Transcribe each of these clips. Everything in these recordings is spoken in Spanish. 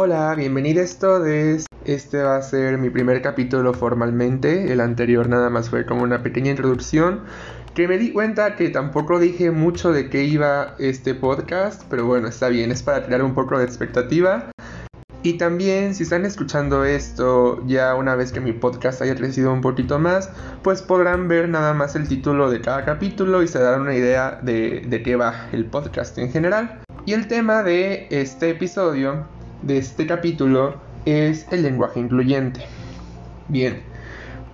Hola, bienvenidos todos. Este va a ser mi primer capítulo formalmente. El anterior nada más fue como una pequeña introducción. Que me di cuenta que tampoco dije mucho de qué iba este podcast. Pero bueno, está bien, es para crear un poco de expectativa. Y también si están escuchando esto ya una vez que mi podcast haya crecido un poquito más, pues podrán ver nada más el título de cada capítulo y se darán una idea de, de qué va el podcast en general. Y el tema de este episodio de este capítulo es el lenguaje incluyente. Bien,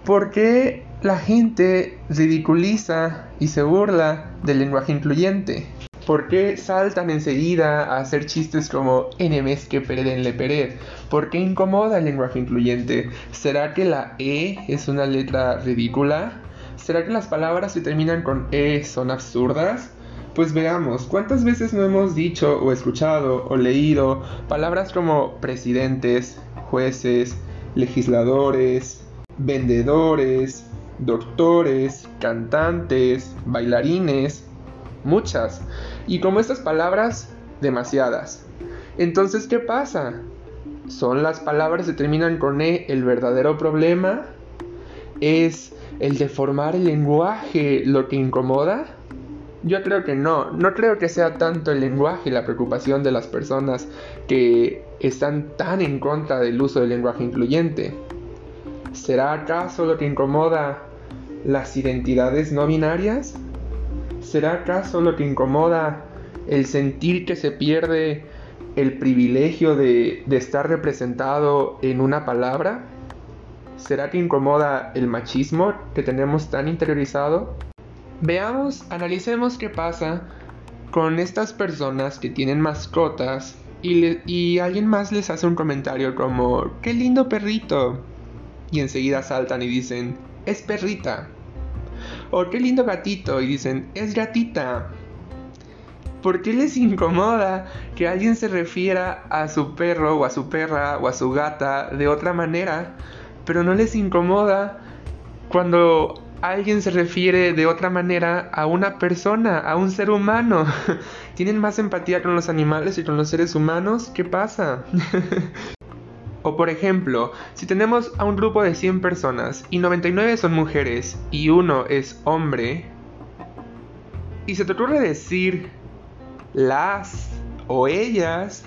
¿por qué la gente ridiculiza y se burla del lenguaje incluyente? ¿Por qué saltan enseguida a hacer chistes como enemies que perden le pered? ¿Por qué incomoda el lenguaje incluyente? ¿Será que la E es una letra ridícula? ¿Será que las palabras que terminan con E son absurdas? Pues veamos, ¿cuántas veces no hemos dicho o escuchado o leído palabras como presidentes, jueces, legisladores, vendedores, doctores, cantantes, bailarines? Muchas. Y como estas palabras, demasiadas. Entonces, ¿qué pasa? ¿Son las palabras que terminan con E el verdadero problema? ¿Es el deformar el lenguaje lo que incomoda? Yo creo que no, no creo que sea tanto el lenguaje la preocupación de las personas que están tan en contra del uso del lenguaje incluyente. ¿Será acaso lo que incomoda las identidades no binarias? ¿Será acaso lo que incomoda el sentir que se pierde el privilegio de, estar representado en una palabra? ¿Será que incomoda el machismo que tenemos tan interiorizado? Veamos, analicemos qué pasa con estas personas que tienen mascotas y, y, alguien más les hace un comentario como, qué lindo perrito. Y enseguida saltan y dicen, es perrita. O qué lindo gatito y dicen, es gatita. ¿Por qué les incomoda que alguien se refiera a su perro o a su perra o a su gata de otra manera? Pero no les incomoda cuando alguien se refiere de otra manera a una persona, a un ser humano. ¿Tienen más empatía con los animales y con los seres humanos? ¿Qué pasa? o por ejemplo, si tenemos a un grupo de 100 personas y 99 son mujeres y uno es hombre, y se te ocurre decir las o ellas,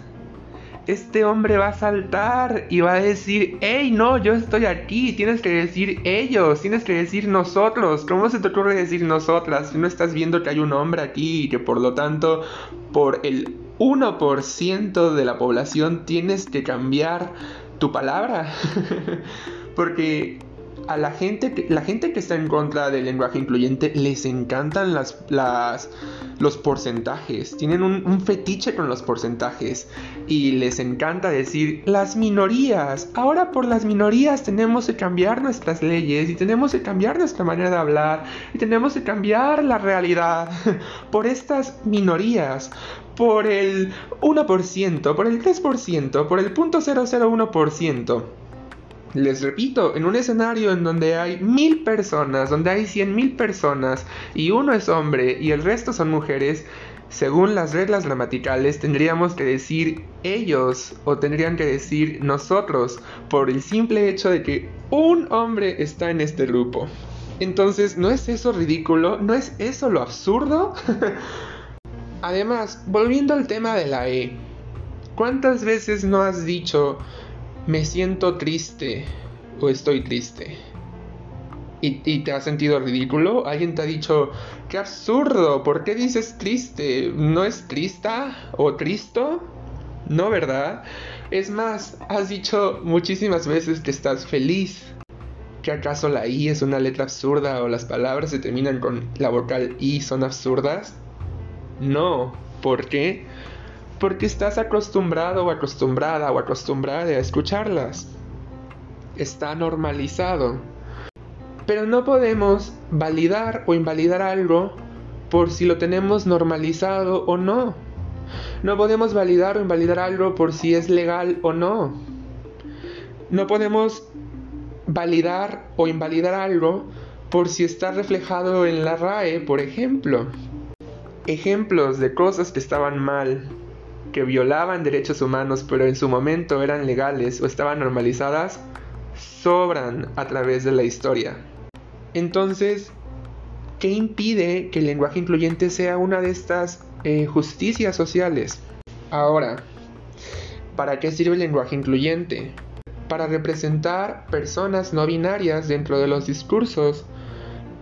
este hombre va a saltar y va a decir, hey, no, yo estoy aquí, tienes que decir ellos, tienes que decir nosotros. ¿Cómo se te ocurre decir nosotras si no estás viendo que hay un hombre aquí y que por lo tanto, por el 1% de la población tienes que cambiar tu palabra? Porque a la gente, que, la gente que está en contra del lenguaje incluyente les encantan los porcentajes. Tienen un, un, fetiche con los porcentajes. Y les encanta decir las minorías. Ahora por las minorías tenemos que cambiar nuestras leyes. Y tenemos que cambiar nuestra manera de hablar. Y tenemos que cambiar la realidad. por estas minorías. Por el 1%, por el 3%, por el 0.001%. Les repito, en un escenario en donde hay mil personas, donde hay cien mil personas y uno es hombre y el resto son mujeres, según las reglas gramaticales tendríamos que decir ellos o tendrían que decir nosotros por el simple hecho de que un hombre está en este grupo. Entonces, ¿no es eso ridículo? ¿No es eso lo absurdo? Además, volviendo al tema de la E, ¿cuántas veces no has dicho me siento triste o estoy triste. ¿Y, te has sentido ridículo? ¿Alguien te ha dicho, qué absurdo, ¿por qué dices triste? ¿No es trista o tristo? No, ¿verdad? Es más, has dicho muchísimas veces que estás feliz. ¿Que acaso la I es una letra absurda o las palabras se terminan con la vocal I son absurdas? No, ¿por qué? Porque estás acostumbrado o acostumbrada o acostumbrada a escucharlas. Está normalizado. Pero no podemos validar o invalidar algo por si lo tenemos normalizado o no. No podemos validar o invalidar algo por si es legal o no. No podemos validar o invalidar algo por si está reflejado en la RAE, por ejemplo. Ejemplos de cosas que estaban mal, que violaban derechos humanos pero en su momento eran legales o estaban normalizadas, sobran a través de la historia. Entonces, ¿qué impide que el lenguaje incluyente sea una de estas eh, justicias sociales? Ahora, ¿para qué sirve el lenguaje incluyente? Para representar personas no binarias dentro de los discursos,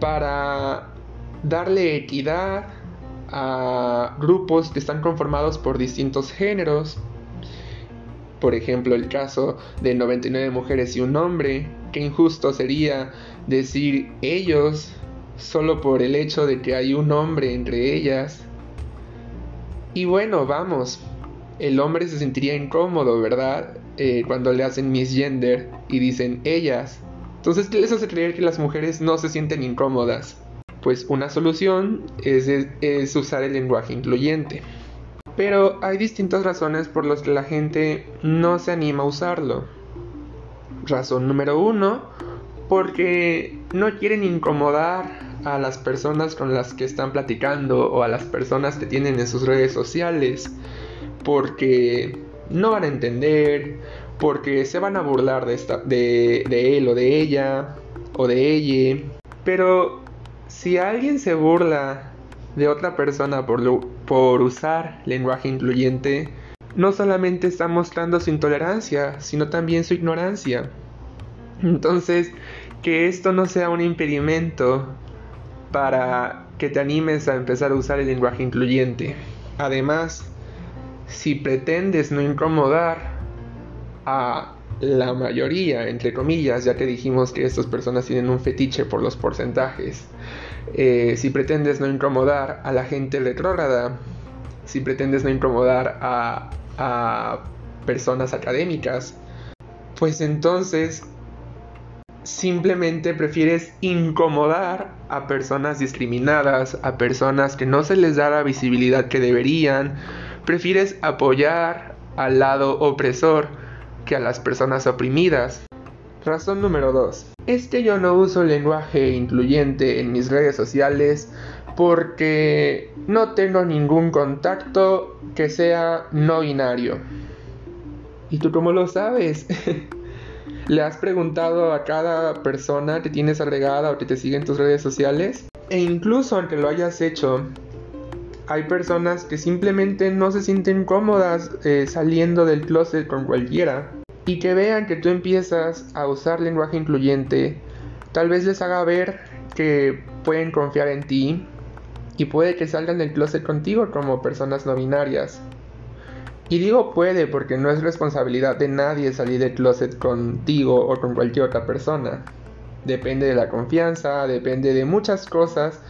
para darle equidad a grupos que están conformados por distintos géneros. Por ejemplo, el caso de 99 mujeres y un hombre, que injusto sería decir ellos solo por el hecho de que hay un hombre entre ellas. Y bueno, vamos, el hombre se sentiría incómodo, ¿verdad? Eh, cuando le hacen misgender y dicen ellas. Entonces, ¿qué les hace creer que las mujeres no se sienten incómodas? Pues una solución es, es usar el lenguaje incluyente. Pero hay distintas razones por las que la gente no se anima a usarlo. Razón número uno, porque no quieren incomodar a las personas con las que están platicando o a las personas que tienen en sus redes sociales, porque no van a entender, porque se van a burlar de, esta, de, de él o de ella o de ella. Pero si alguien se burla de otra persona por, por usar lenguaje incluyente, no solamente está mostrando su intolerancia, sino también su ignorancia. Entonces, que esto no sea un impedimento para que te animes a empezar a usar el lenguaje incluyente. Además, si pretendes no incomodar a la mayoría, entre comillas, ya que dijimos que estas personas tienen un fetiche por los porcentajes, eh, si pretendes no incomodar a la gente retrógrada, si pretendes no incomodar a, a personas académicas, pues entonces simplemente prefieres incomodar a personas discriminadas, a personas que no se les da la visibilidad que deberían, prefieres apoyar al lado opresor que a las personas oprimidas. Razón número 2. Es que yo no uso lenguaje incluyente en mis redes sociales porque no tengo ningún contacto que sea no binario. ¿Y tú cómo lo sabes? ¿Le has preguntado a cada persona que tienes agregada o que te sigue en tus redes sociales? E incluso aunque lo hayas hecho, hay personas que simplemente no se sienten cómodas eh, saliendo del closet con cualquiera. Y que vean que tú empiezas a usar lenguaje incluyente, tal vez les haga ver que pueden confiar en ti y puede que salgan del closet contigo como personas no binarias. Y digo puede porque no es responsabilidad de nadie salir del closet contigo o con cualquier otra persona. Depende de la confianza, depende de muchas cosas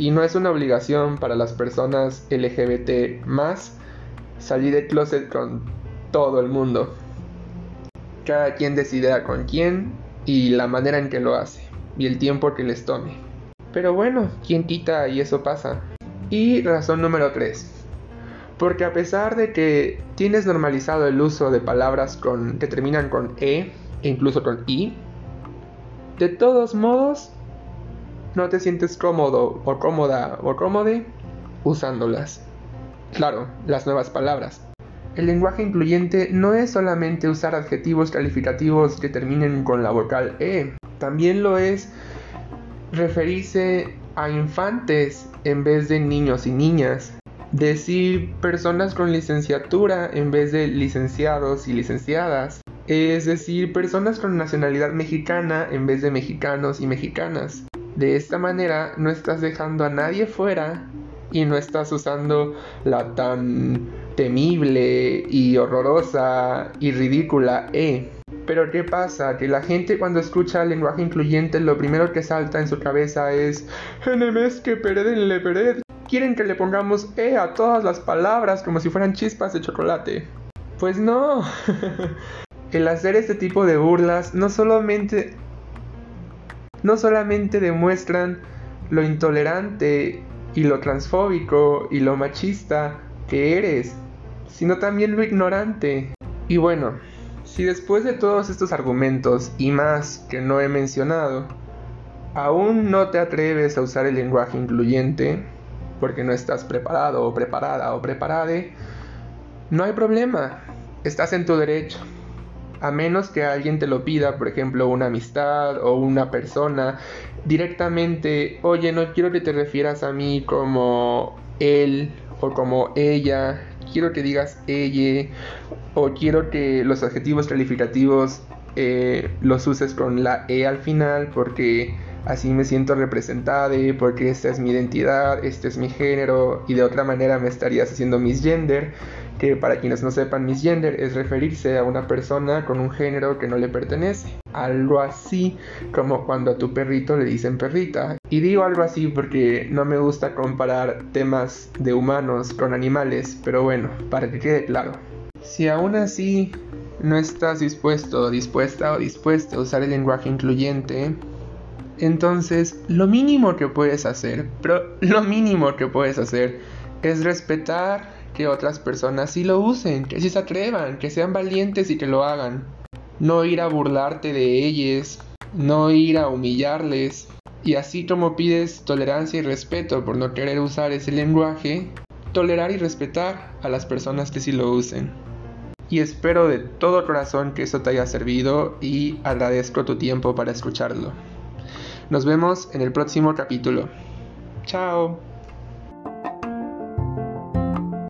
y no es una obligación para las personas LGBT más salir del closet con todo el mundo. Cada quien decidirá con quién y la manera en que lo hace y el tiempo que les tome. Pero bueno, ¿quién quita y eso pasa? Y razón número 3 porque a pesar de que tienes normalizado el uso de palabras que terminan con E e incluso con I, de todos modos no te sientes cómodo o cómoda o cómode usándolas. Claro, las nuevas palabras. El lenguaje incluyente no es solamente usar adjetivos calificativos que terminen con la vocal E, también lo es referirse a infantes en vez de niños y niñas, decir personas con licenciatura en vez de licenciados y licenciadas. Es decir, personas con nacionalidad mexicana en vez de mexicanos y mexicanas. De esta manera no estás dejando a nadie fuera y no estás usando la tan temible y horrorosa y ridícula E. Pero ¿qué pasa? Que la gente cuando escucha el lenguaje incluyente lo primero que salta en su cabeza es Enemes que le pered quieren que le pongamos E a todas las palabras como si fueran chispas de chocolate. Pues no. El hacer este tipo de burlas no solamente no solamente demuestran lo intolerante y lo transfóbico y lo machista que eres, sino también lo ignorante. Y bueno, si después de todos estos argumentos y más que no he mencionado, aún no te atreves a usar el lenguaje incluyente porque no estás preparado o preparada o preparade, no hay problema, estás en tu derecho. A menos que alguien te lo pida, por ejemplo, una amistad o una persona, directamente, oye, no quiero que te refieras a mí como él o como ella, quiero que digas ella o quiero que los adjetivos calificativos eh, los uses con la E al final porque así me siento representada, porque esta es mi identidad, este es mi género y de otra manera me estarías haciendo misgender, que para quienes no sepan misgender es referirse a una persona con un género que no le pertenece. Algo así como cuando a tu perrito le dicen perrita. Y digo algo así porque no me gusta comparar temas de humanos con animales, pero bueno, para que quede claro. Si aún así no estás dispuesto, dispuesta o dispuesta a usar el lenguaje incluyente, entonces, lo mínimo que puedes hacer, lo mínimo que puedes hacer es respetar que otras personas sí lo usen, que sí se atrevan, que sean valientes y que lo hagan. No ir a burlarte de ellos, no ir a humillarles. Y así como pides tolerancia y respeto por no querer usar ese lenguaje, tolerar y respetar a las personas que sí lo usen. Y espero de todo corazón que eso te haya servido y agradezco tu tiempo para escucharlo. Nos vemos en el próximo capítulo. Chao.